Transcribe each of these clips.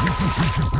ジャンプ!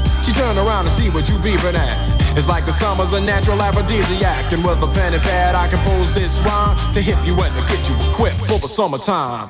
She turn around to see what you beeping at. It's like the summer's a natural aphrodisiac. And with a pen and pad, I compose this rhyme to hip you and to get you equipped for the summertime.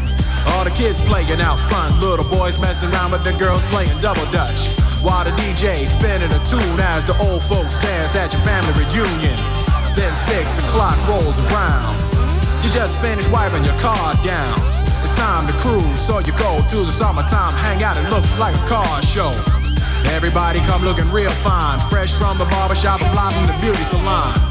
All the kids playing out front, little boys messing around with the girls playing double dutch. While the DJ spinning a tune as the old folks dance at your family reunion. Then six o'clock rolls around. You just finished wiping your car down. It's time to cruise, so you go to the summertime hangout. It looks like a car show. Everybody come looking real fine, fresh from the barbershop and fly from the beauty salon.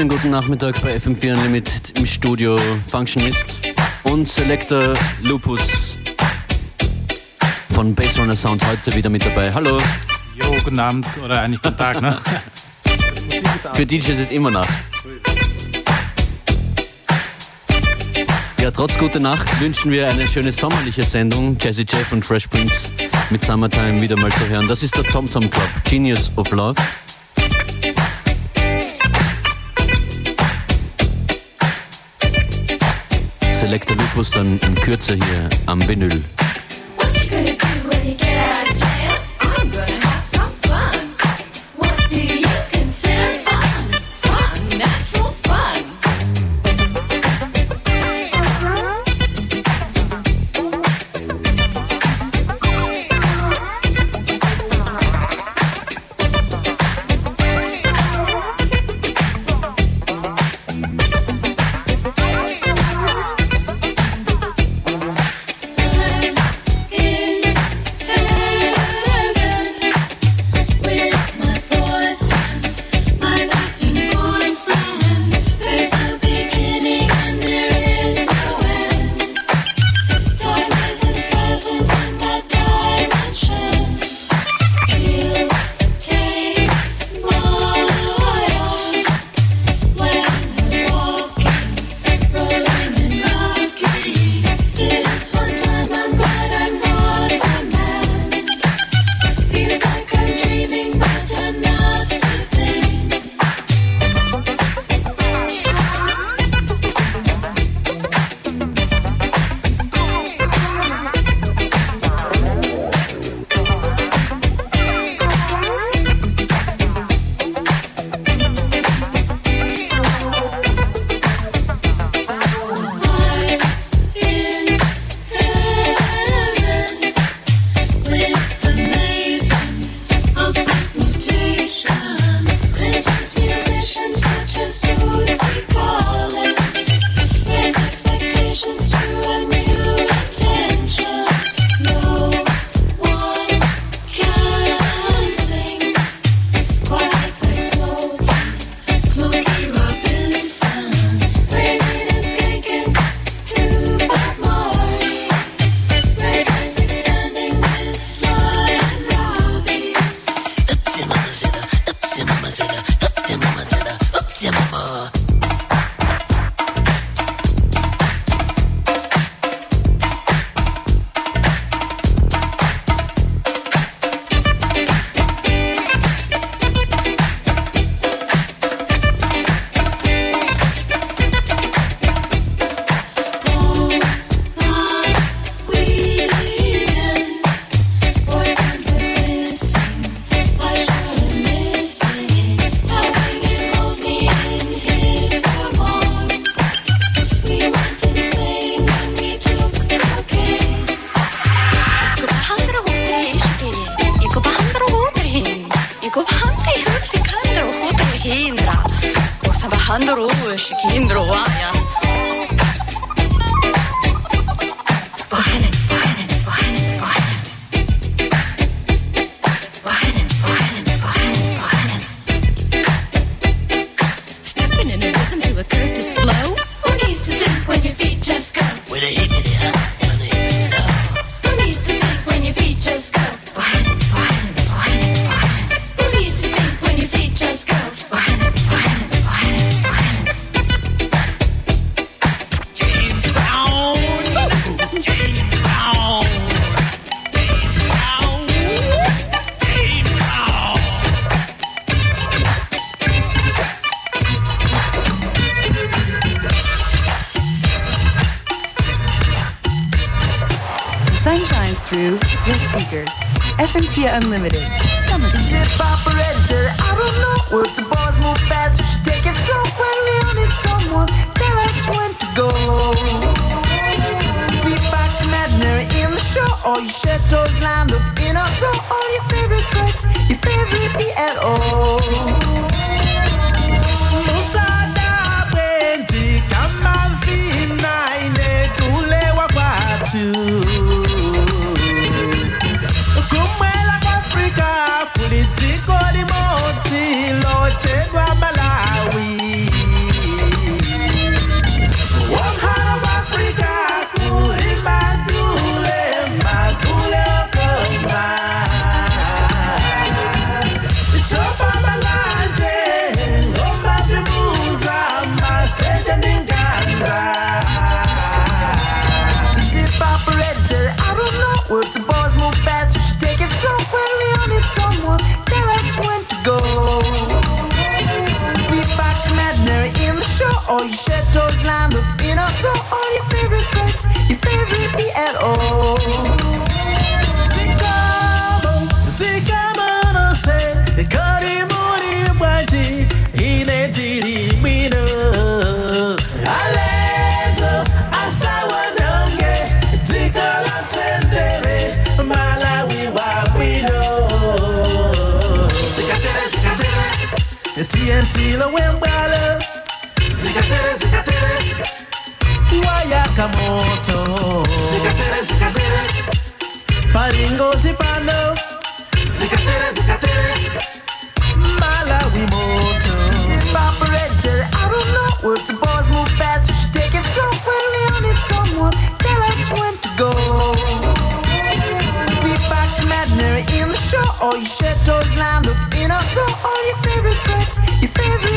Schönen guten Nachmittag bei FM4 Unlimited im Studio Functionist und Selector Lupus von Bassrunner Sound heute wieder mit dabei. Hallo. Jo, guten Abend oder eigentlich guten Tag, ne? Für DJs ist immer Nacht. Ja, trotz guter Nacht wünschen wir eine schöne sommerliche Sendung. Jazzy Jeff und Fresh Prince mit Summertime wieder mal zu hören. Das ist der Tom Tom Club, Genius of Love. Selector Lupus dann in Kürze hier am Vinyl. Unlimited. Gentil wembala zikatere zikatere. Wayakamoto zikatere zikatere. Palingo zipando zikatere imaginary in the show. All your shadows lined up in a row. All your favorite breaths, your favorite.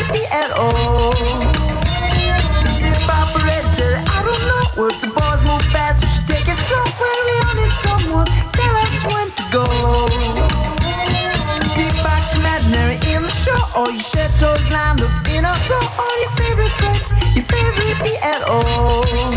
Zip operator, I don't know. Work the boys move fast, we should take it slow. When we all need someone, tell us when to go. Beatbox imaginary in the show. All your shadows lined up in a row. All your favorite breaths, your favorite ELO.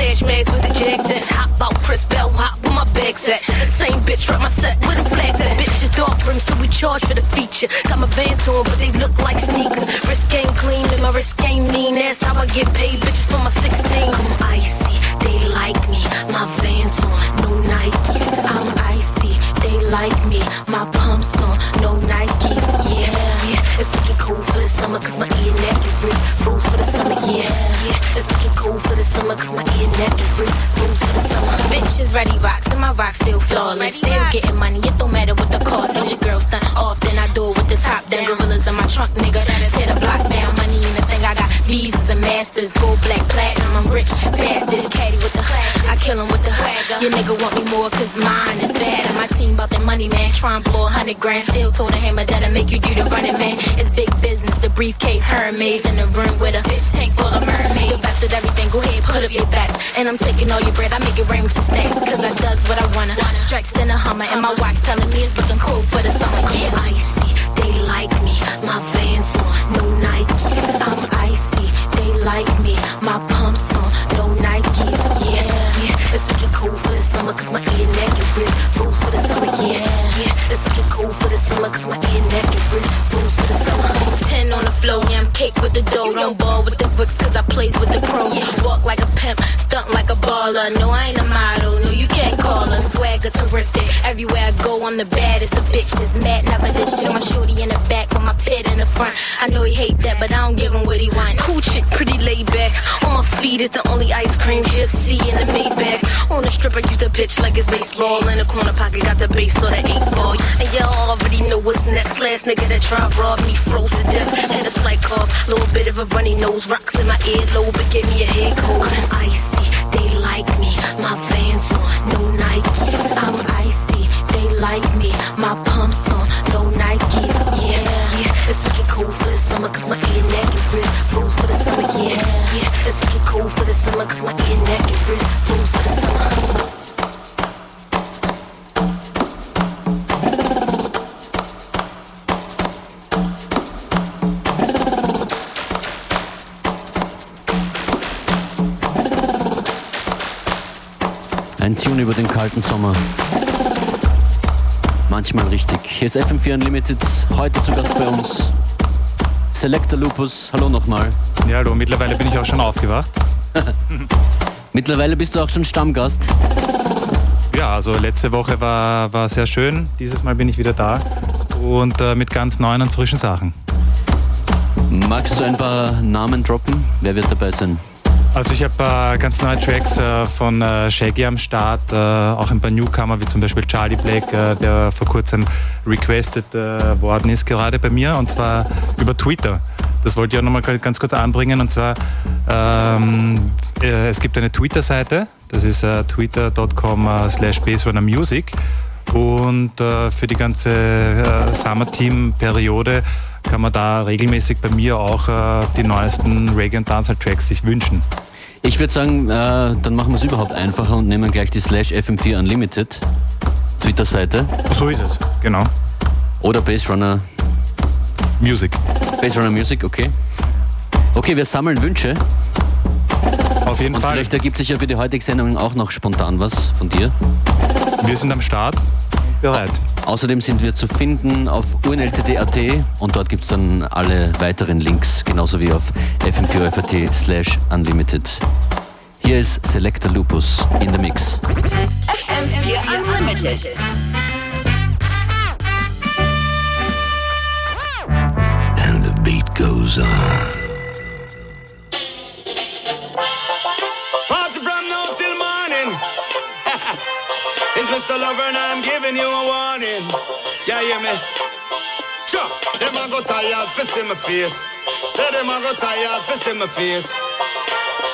Stash mags with the jags at. Hop out, Chris Bell, hop with my bags at. The same bitch rep my set with them flags at. Bitches dark brim, so we charge for the feature. Got my Vans on, but they look like sneakers. Wrist game clean, and my wrist game mean. That's how I get paid, bitches for my 16s. I'm icy, they like me. My Vans on, no Nikes. I'm icy, they like me. My pumps on, no Nikes. Yeah, yeah. It's looking cool for the summer, cause my ear, neck, and summer, cause my ear, neck, and wrist froze for the summer. Bitches ready rocks and my rocks still flawless. Still getting money, it don't matter what the cost. Is your girl stunt often? I do it with the top down. Gorillas in my trunk, nigga. Tear the block down. Money in the thing. I got visas and masters, gold, black, platinum. I'm rich, bastard, kill him with the. Your nigga want me more, cause mine is bad. And my team about that money, man. Try and blow a hundred grand. Still told a hammer that'll make you do the running, man. It's big business. The briefcase, Hermes in the room with a fish tank full of mermaids. The best of everything. Go ahead, put up your best. And I'm taking all your bread. I make it rain with your stacks. Cause I does what I wanna. Strikes in a hummer. And my watch telling me it's looking cool for the summer. Yeah. I'm icy, they like me. My Vans on, no Nikes. I'm icy, they like me. My pumps on, no with the dough. Don't ball with the bricks, cause I plays with the pros. Walk like a pimp, stunt like a baller. No, I ain't a model, no, you can't call her. Swagger terrific. Everywhere I go, I'm the baddest of bitches. Mad, never this chill. My shorty in the back, with my pit in the front. I know he hate that, but I don't give him what he want. Cool chick, pretty laid back. On my feet is the only ice cream she'll see in the Maybach. On the strip, I use the pitch like it's baseball. In the corner pocket, got the base or the eight ball. And y'all already know what's next. Last nigga that tried rob me froze to death. Had a slight cough, little bit of a runny nose. Rocks in my earlobe, but gave me a head cold. I'm icy, they like me. My Vans on, no Nikes. I'm icy, they like me. My pumps summer, cause my ear, neck, and wrist froze for the summer. Yeah, yeah, it's looking cool for the summer, cause my ear, neck, and wrist froze for the summer. Ein Tune über den kalten Sommer. Manchmal richtig. Hier ist FM4 Unlimited. Heute zu Gast bei uns Selector Lupus. Hallo nochmal. Ja, hallo, mittlerweile bin ich auch schon aufgewacht. Mittlerweile bist du auch schon Stammgast. Ja, also letzte Woche war, war sehr schön. Dieses Mal bin ich wieder da und äh, mit ganz neuen und frischen Sachen. Magst du ein paar Namen droppen? Wer wird dabei sein? Also ich habe äh, ganz neue Tracks äh, von äh, Shaggy am Start, äh, auch ein paar Newcomer wie zum Beispiel Charlie Black, äh, der vor kurzem requested äh, worden ist, gerade bei mir und zwar über Twitter. Das wollte ich auch nochmal ganz kurz anbringen und zwar ähm, äh, es gibt eine Twitter-Seite, das ist äh, twitter.com äh, slash baserunnermusic und äh, für die ganze äh, Summer-Team-Periode kann man da regelmäßig bei mir auch äh, die neuesten Reggae- und Dancehall-Tracks sich wünschen. Ich würde sagen, äh, dann machen wir es überhaupt einfacher und nehmen gleich die slash FM4 Unlimited Twitter-Seite So ist es, genau. oder Bassrunner, Music. Bassrunner Music, okay. Okay, wir sammeln Wünsche Auf jeden und Fall. vielleicht ergibt sich ja für die heutige Sendung auch noch spontan was von dir. Wir sind am Start bereit. Außerdem sind wir zu finden auf unltd.at und dort gibt es dann alle weiteren Links, genauso wie auf fm4fat slash unlimited. Hier ist Selector Lupus in the Mix. FM4 Unlimited. And the beat goes on. Mr. Lover and I'm giving you a warning. Yeah, hear me? Sure. Them a go tired for see my face. Say them a go tired for see my face.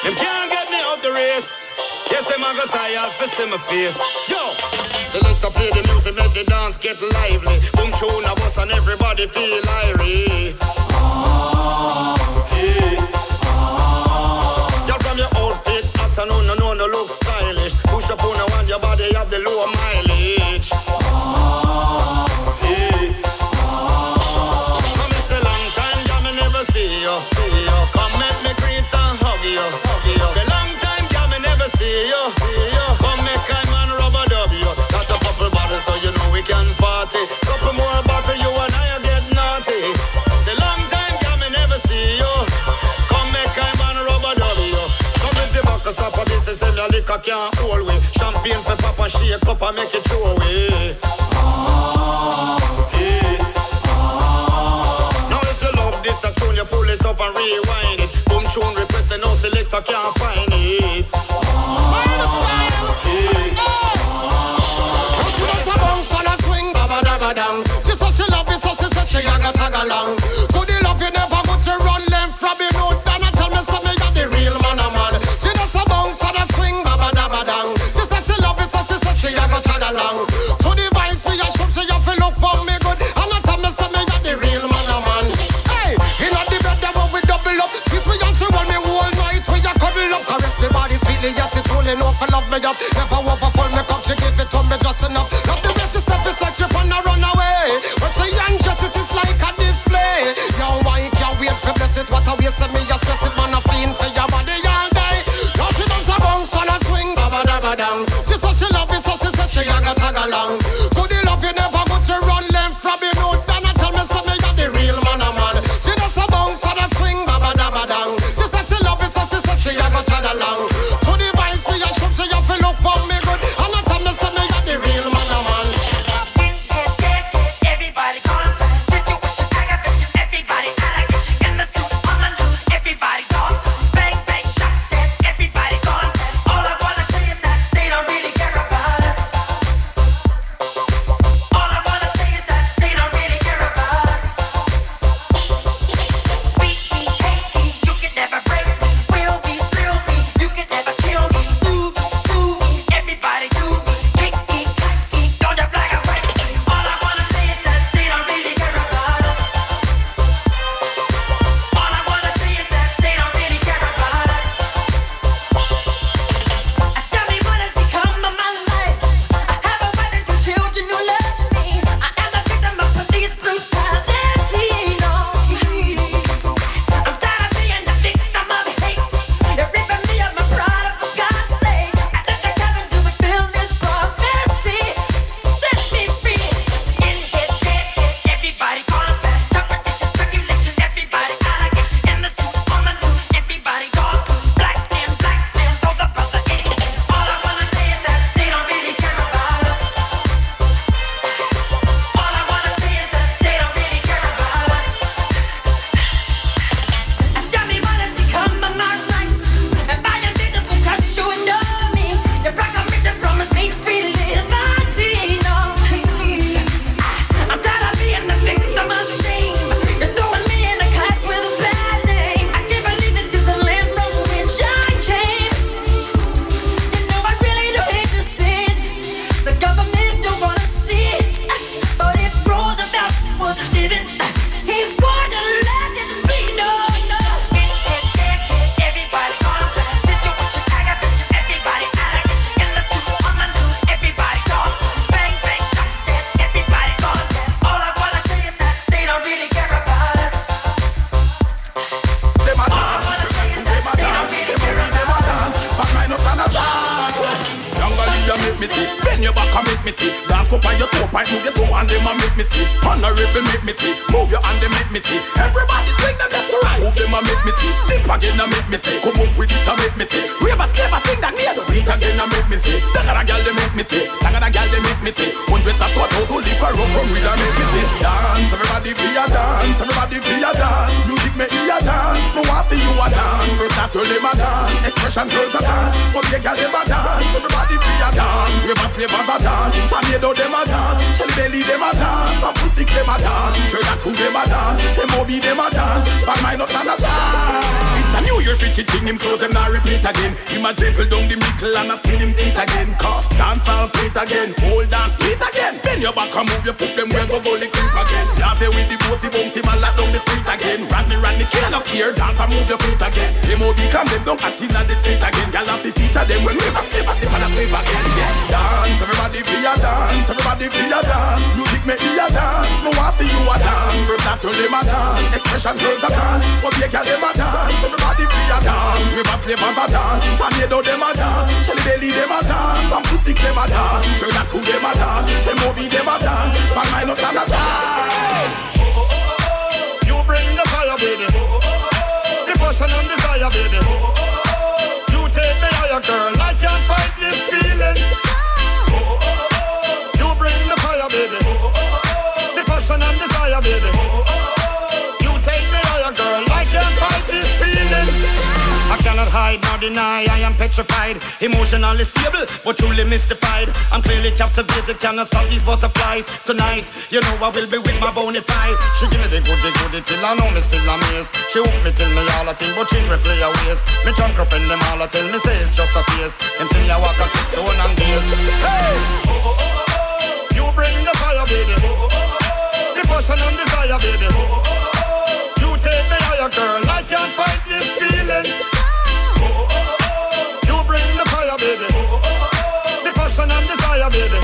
Them can't get me out the race. Yes, them a go tired for see my face. Yo. So let us play the music, make the dance get lively. Boom tune a bus and everybody feel irie. Yeah. You're from your outfit, afternoon, the low mileage. Come it's a long time, me never see you. Come make me greet and hug you, long time, me never see you. Come make I man rubber. Got a so you know we can party. Couple more you and I get naughty. Long time, me never see you. Come make I man rubber. Come with the them your liquor can't hold we. Champagne for papa, shake up and make it throw away. Yeah. Now if you love this it up and rewind it. Boom tune request, the no selector can't find it. So she said she a tag along. Truly enough for love me up. Never overfull me cup, she give it to me just enough. Love the way she step, it's like she on a runaway. When she undress, it is like a display. Yo, why can't wait for bless it? What a waste of me, just stress it, man, a fiend for your body all day. Now she does a bounce and a swing, baba dabba dang. She says she love it, so she said she a go tag along. To the love you never me point, move your two and them a make me see. Honorable make me see. Move your hand, them make me see. Everybody swing them left to right. Move them a make me see. Dip again, a make me see. Come up with it, a make me see. Wave a slave, a thing that near the week again, a make me see. Dagger a girl, they make me see. Dagger a girl, they make me see. Hundreds of out to live for rum, come with a make me see. Dance, everybody be a dance. Everybody be a dance. Music make me a dance. No one for you a dance. First after them a dance. Expression girls a dance. But they girl them a dance. Everybody be a dance. Wave a slave, a dance. Tornado them a dance. Shelly belly them a dance. And pussy them a dance. That crew them a dance. M.O.B. them a dance. But mine not stand a chance. It's a New Year fishy thing. Him close them now repeat again. Him a dribble down the middle and a skin him teeth again. Cause dance all split again. Hold on, split again. Bend your back and move your foot. Them where go go the creep again. Laugh here with the bossy bouncy man lock down the street again. Randy Randy kill up here. Dance and move your feet again. M.O.B. come them down at in the street again. Gyal have to feature them when we back, flip, flip, and flip again. Yeah. Dance, everybody be a dance. Everybody be a dance. Music make me a dance. No one for you a dance. First after them a dance. Expression girls a dance. But they girl them a dance. Everybody be a dance. We back, and a dance. Tornado them a dance. Shelly belly them a dance. And pussy them a dance. Crew them a dance. M.O.B. them a dance. But mine not stand a chance. You bring the fire, baby. The passion and desire, baby. You take me higher, girl. I can't cannot deny, I am petrified. Emotionally stable, but truly mystified. I'm clearly captivated, cannot stop these butterflies. Tonight, you know I will be with my bona fide. She give me the goody goody till I know me still amazed. She hook me till me all a thing, but change me play a ways. Me drunk friend them all a tell me say it's just a face. Them see me a walk a kick stone and gaze. Hey! oh, oh, oh, oh, You bring the fire, baby. Oh, oh, oh, oh. The passion and desire, baby. Oh, oh, oh, oh. You take me higher, girl. I can't fight this feeling. You bring the fire, baby. The passion and desire, baby.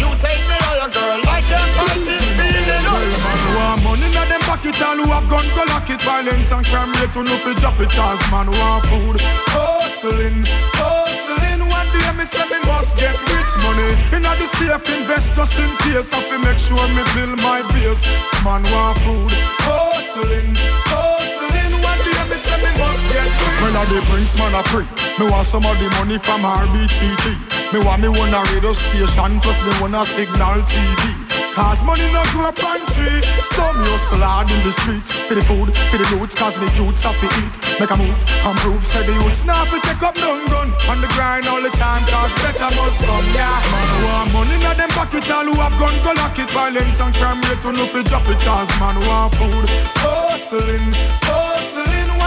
You take me higher, girl. I can't fight this feeling. Man want money in them pocket All who have gun go lock it. Violence and crime rate to no fi drop it. Cause man want food. Hustling, hustling. One day me say me must get rich money. Inna the safe invest just in case. I fi make sure me build my base. Man want food. Hustling, hustling. One day me say me must get rich. Well I the prince man a free Me want some of the money from RBTT Me want me one a radio station Plus me one a signal TV Cause money no grow up on tree. Some hustle hard in the streets. For the food, for the roots Cause the youths have to eat. Make a move, and prove Say the youths now fi take up none gun On the grind all the time Cause better must come, yeah. Man want money in them pocket All who have gun go lock it. Violence and crime rate to no fi drop it Cause man who want food? Hustling, hustling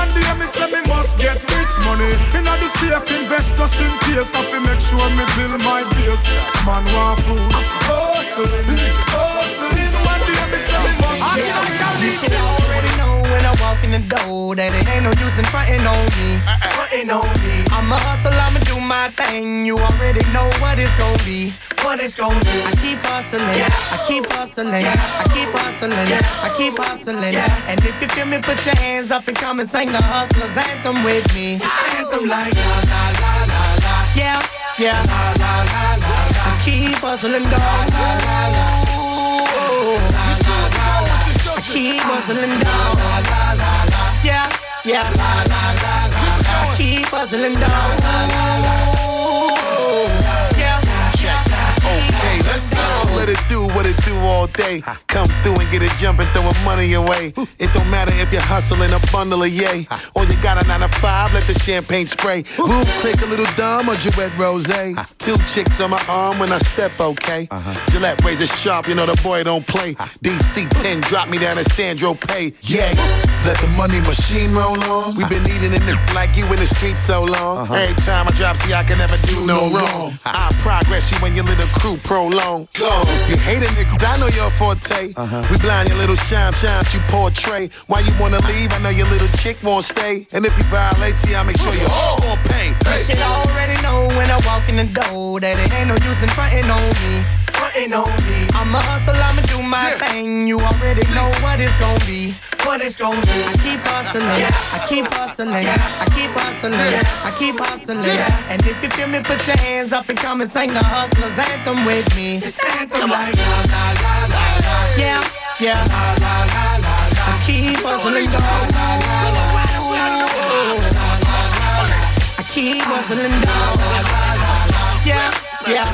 One day me say me must get rich money Inna the safe invest just in case I fi make sure me build my base. Man want food. Hustling, hustling. One day me say me must get rich You should already know when I walk in the door that it ain't no use in frontin' on me. Frontin' on me. I'm a hustle, I'ma do my thing. You already know what it's gon' be. What it's gon' be. I keep hustling. I keep hustling. I keep hustling. I keep hustling. And if you feel me, put your hands up and come and sing the hustlers anthem with me. Anthem like la la la la la. Yeah, yeah. La la la la la. I keep hustling, dog. Keep hustling down. la la la, Yeah, yeah. I keep hustling down. Yeah. Okay, let's go. Let it do what it do all day. Come through and get it jumping, throwing money away. It don't matter if you're hustling a bundle of yay. Or you got a nine to five, let the champagne spray. Move, click a little dumb or Duet Rose. Two chicks on my arm when I step, okay? Uh-huh. Gillette razor sharp, you know the boy don't play. DC 10, drop me down to Sandro Pay. Yeah, let the money machine roll on. we been eating in it like you in the street so long. Uh-huh. Every time I drop, see, I can never do no wrong. I progress you when your little crew prolong. Go. You hate a nigga, I know your forte. Uh-huh. We blind your little shine, shine you portray. Why you wanna leave? I know your little chick won't stay. And if you violate, see, I make sure you all gon' pay. You should already know when I walk in the door that it ain't no use in frontin' on me. frontin' on me. I'ma hustle, I'ma do my thing. You already know what it's gonna be. What it's gonna be. I keep hustling, I keep hustling, I keep hustling, I keep hustling. And if you feel me, put your hands up and come and sing the hustlers anthem with me. It's anthem like la la la la la. Yeah, yeah. La la la la la. I keep hustling, dog. I keep hustling, dog. Yeah, yeah.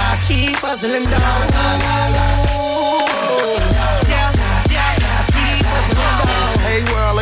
I keep hustling, dog. Yeah,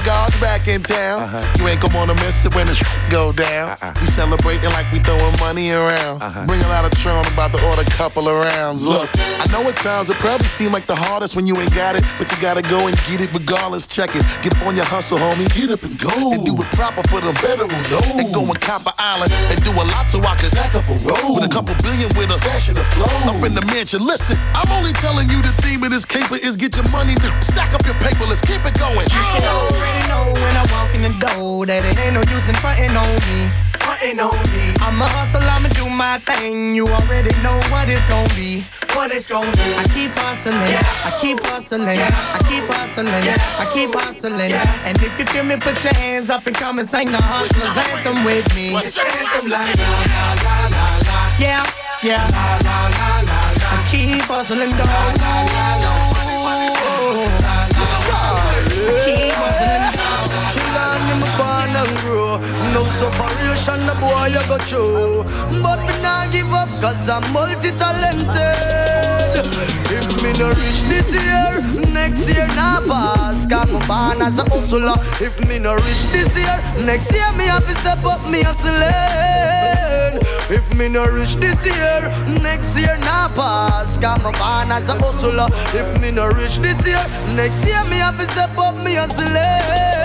Hey, world back in town. Uh-huh. You ain't gonna wanna miss it when the go down. Uh-uh. We celebrating like we throwing money around. Uh-huh. Bring a lot of Tron about to order a couple of rounds. Look, I know at times it probably seem like the hardest when you ain't got it, but you gotta go and get it regardless. Check it. Get on your hustle, homie. Get up and go. And do it proper for the veteran. No. And go and Copper Island and do a lot so I can stack up a roll. With a couple billion with a stash of the flow. Up in the mansion. Listen, I'm only telling you the theme of this caper is get your money, stack up your paper. Let's keep it going. You should already know when I walk in the door that it ain't no use in frontin' on me. Frontin' on me. I'ma hustle, I'ma do my thing. You already know what it's gonna be. What it's gonna be. I keep hustling, I keep hustling, I keep hustling, I keep hustling. And if you feel me, put your hands up and come and sing the hustlers anthem with me. What's It's anthem like la la la la la. Yeah, yeah. La la la la la. I keep hustling, dog. La la la la la. No separation, the boy you go through. But me not give up, cause I'm multi-talented. If me no reach this year, next year nah pass. Cause me born as a hustler. If me no reach this year, next year me have to step up me hustling. If me no reach this year, next year nah pass. Cause me born as a hustler. If me no reach this year, next year me have to step up me hustling.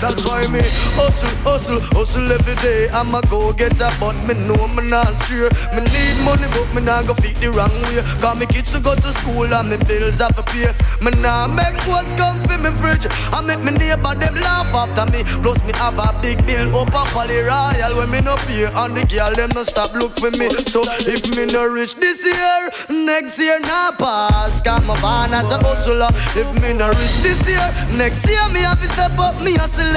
That's why me hustle, hustle, hustle every day. I'ma go get a but me know me not stray. Me need money but me not go feed the wrong way. Cause me kids to go to school and me bills have to pay. Me nah make what's come for me fridge. I make me neighbor them laugh after me. Plus me have a big bill up a Royal when me no pay. And the girl them no stop look for me. So if me no reach this year, next year nah pass. Cause me born as a hustler. If me no reach this year, next year me have to step up me hustling.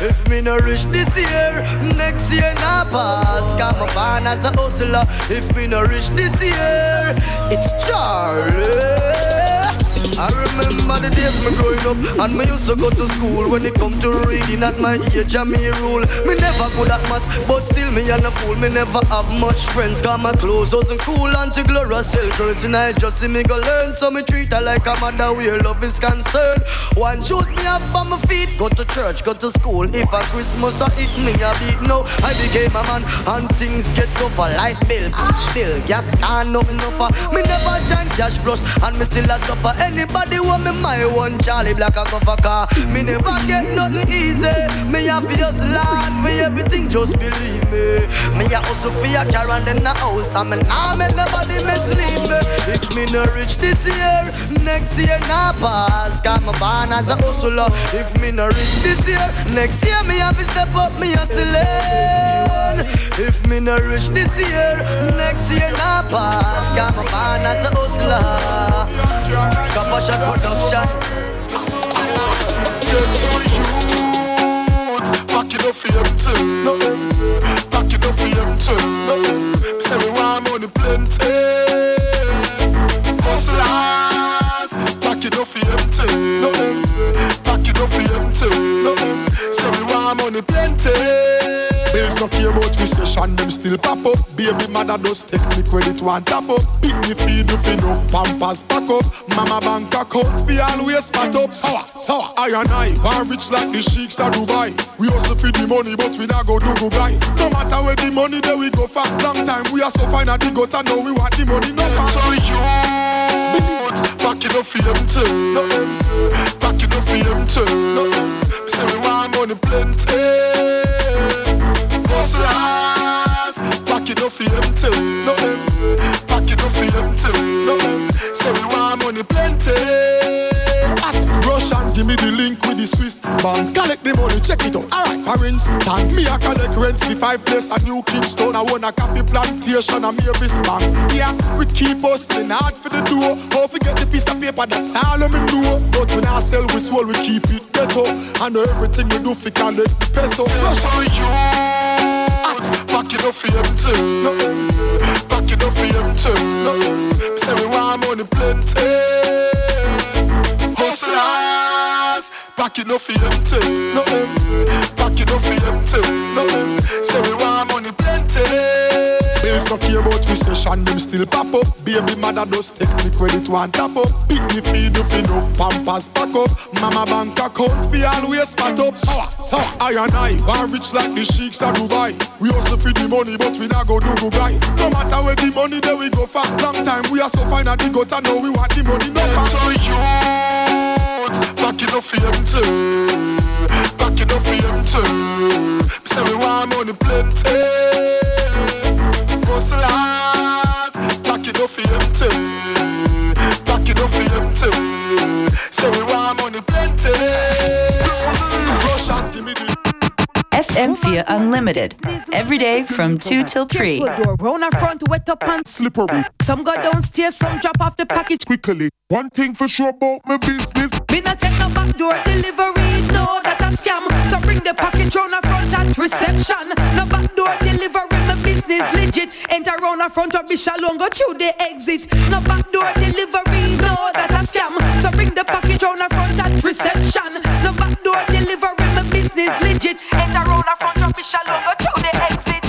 If me no reach this year, next year nah pass. Cause me born as a hustler. If me no reach this year, it's Charly. I remember the days me growing up And me used to go to school. When it come to reading at my age I me rule. Me never good at maths But still me and a fool. Me never have much friends Cause my clothes wasn't cool Auntie Gloria sell girls And I just see me go learn. So me treat her like a mother Where love is concerned. One shoes me up on my feet Go to church, go to school. If a Christmas I eat me a beat No, I became a man And things get tougher. Light bill, bill, gas can't nothing offer Me never join cash plus And me still a suffer Anybody want me my one Charly Black a go for car Me never get nothing easy. Me have to hustle hard for everything Just believe me. Me a hustle for a car and then a house And me nah make nobody mislead me. If me no reach this year Next year nah pass. Cause me born as a hustler. If me no reach this year Next year me have to step up me hustling If me no reach this year Next year nah pass Cause me born as a hustler Compassion production Back it up for them too. Back it up for them too. Say we want money plenty. Hustlers, back it up for them too. Back it up for them too. Say we want money plenty. Bills no care about recession, them still pop up. Baby mother just text me credit one tap up. Pick me feed you enough pampers pack up. Mama bank account fi always fat up. Sour, sour. I and I, born rich like the sheiks of Dubai. We also feed the money, but we not go do buy. No matter where the money, there we go for. Long time we are so fine at the gutter, now we want the money, no far. So you, back it up for them too. Back it up for them too. Eh. Say we want money plenty. For them too. Back it up for them too. Say we want money plenty. Rush and give me the link with the Swiss bank. Collect the money, check it out. Alright, for instance, me I collect rent the five place a New Kingston. I own a coffee plantation a Mavis bank. Yeah, we keep hustling hard for the door. How forget the piece of paper that's all of me know. But when I sell we soul, we keep it ghetto. I know everything we do for collect the peso. Rush on you. Back it up for. No, back it up for too. No, say we want money plenty. Hustlers, back it up for. No, back it up for. No, say we. Bills no care about recession, them still pop up. Baby mother does text me credit one tap up. Pick me feed if enough pampers pack up. Mama bank account fi always fat up. Sour, sour. I and I, one rich like the sheiks of Dubai. We also feed the money, but we not go do Dubai. No matter where the money, there we go for. Long time we are so fine at the gutter, now we want the money no far. So youth, back up for them too. Back up for them too. Say we want money plenty. Hustlers, it up for too. Back it up for too. Say we want money plenty. FM4 Unlimited. Every day from 2 till 3. Round and front, wet up and slippery. Some go downstairs, some drop off the package quickly. One thing for sure about my business. Me not take no back door delivery, no, that a scam. So bring the package round and front at reception. No back door delivery, my business legit. Enter round and front of Bishalon, go through the exit. No back door delivery, no, that a scam. So bring the package round and front at reception. Business legit. Enter round and front of Bishalon, go through the exit.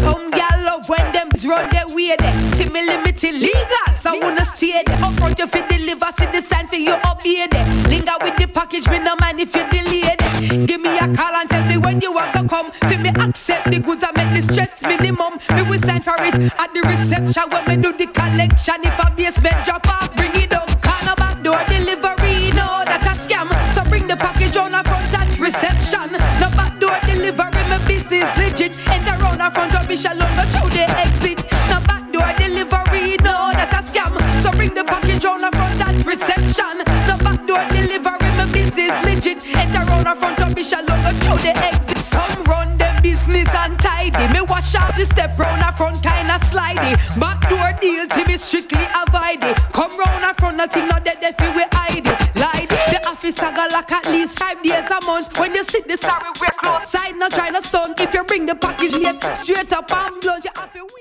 Some gal love when them run their way there. Timmy limit illegal, so I wanna see it. Up front you fit deliver, see the sign for you obey there. Linger with the package, me no mind if you delay there. Give me a call and tell me when you want to come. For me accept the goods and make the stress minimum. Me will sign for it at the reception when me do the collection. If a basement drop off, round and front go through the exit. No back door delivery, no that a scam. So bring the package on a front at reception. No back door delivery, my business legit. Enter round and front of Michelin, go through the exit. Some run them business untidy. Me wash out the step round and front kinda slidey. Back door deal to me strictly avoid. Come round and front, nothing not dead it. Lie I got like at least five days a month. When you sit the sorry, we're close side, not trying to stunt. If you bring the package late, straight up and blunt, you have to.